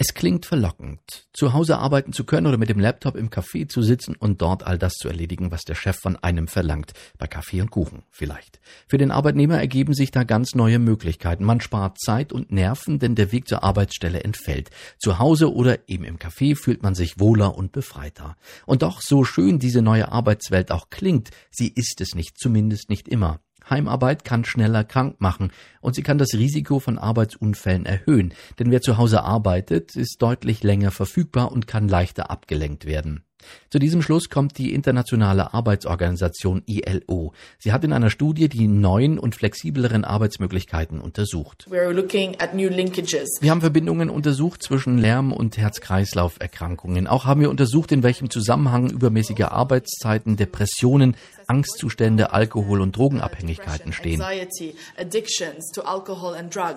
Es klingt verlockend, zu Hause arbeiten zu können oder mit dem Laptop im Café zu sitzen und dort all das zu erledigen, was der Chef von einem verlangt. Bei Kaffee und Kuchen vielleicht. Für den Arbeitnehmer ergeben sich da ganz neue Möglichkeiten. Man spart Zeit und Nerven, denn der Weg zur Arbeitsstelle entfällt. Zu Hause oder eben im Café fühlt man sich wohler und befreiter. Und doch, so schön diese neue Arbeitswelt auch klingt, sie ist es nicht, zumindest nicht immer. Heimarbeit kann schneller krank machen und sie kann das Risiko von Arbeitsunfällen erhöhen, denn wer zu Hause arbeitet, ist deutlich länger verfügbar und kann leichter abgelenkt werden. Zu diesem Schluss kommt die Internationale Arbeitsorganisation ILO. Sie hat in einer Studie die neuen und flexibleren Arbeitsmöglichkeiten untersucht. Wir haben Verbindungen untersucht zwischen Lärm- und Herz-Kreislauf-Erkrankungen. Auch haben wir untersucht, in welchem Zusammenhang übermäßige Arbeitszeiten, Depressionen, Angstzustände, Alkohol- und Drogenabhängigkeiten stehen,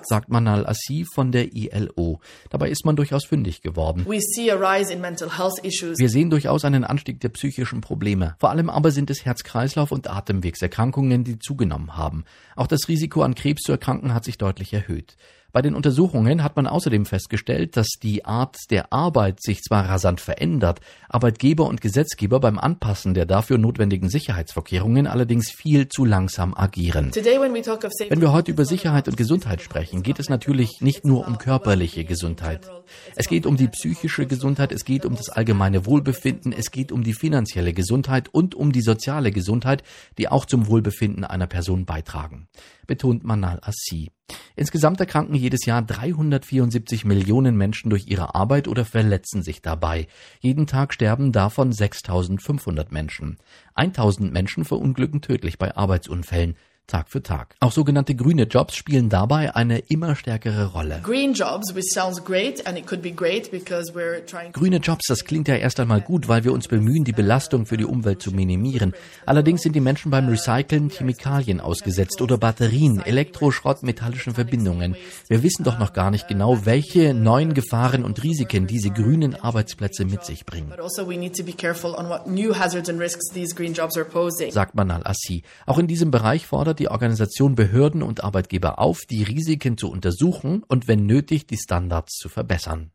sagt Manal Assi von der ILO. Dabei ist man durchaus fündig geworden. Wir sehen durchaus einen Anstieg der psychischen Probleme. Vor allem aber sind es Herz-Kreislauf- und Atemwegserkrankungen, die zugenommen haben. Auch das Risiko an Krebs zu erkranken hat sich deutlich erhöht. Bei den Untersuchungen hat man außerdem festgestellt, dass die Art der Arbeit sich zwar rasant verändert, Arbeitgeber und Gesetzgeber beim Anpassen der dafür notwendigen Sicherheitsvorkehrungen allerdings viel zu langsam agieren. Wenn wir heute über Sicherheit und Gesundheit sprechen, geht es natürlich nicht nur um körperliche Gesundheit. Es geht um die psychische Gesundheit, es geht um das allgemeine Wohlbefinden, es geht um die finanzielle Gesundheit und um die soziale Gesundheit, die auch zum Wohlbefinden einer Person beitragen, betont Manal Assi. Insgesamt erkranken jedes Jahr 374 Millionen Menschen durch ihre Arbeit oder verletzen sich dabei. Jeden Tag sterben davon 6500 Menschen. 1000 Menschen verunglücken tödlich bei Arbeitsunfällen. Tag für Tag. Auch sogenannte grüne Jobs spielen dabei eine immer stärkere Rolle. Grüne Jobs, das klingt ja erst einmal gut, weil wir uns bemühen, die Belastung für die Umwelt zu minimieren. Allerdings sind die Menschen beim Recyceln Chemikalien ausgesetzt oder Batterien, Elektroschrott, metallischen Verbindungen. Wir wissen doch noch gar nicht genau, welche neuen Gefahren und Risiken diese grünen Arbeitsplätze mit sich bringen. Also Sagt Manal Assi. Auch in diesem Bereich fordert die Organisation Behörden und Arbeitgeber auf, die Risiken zu untersuchen und wenn nötig die Standards zu verbessern.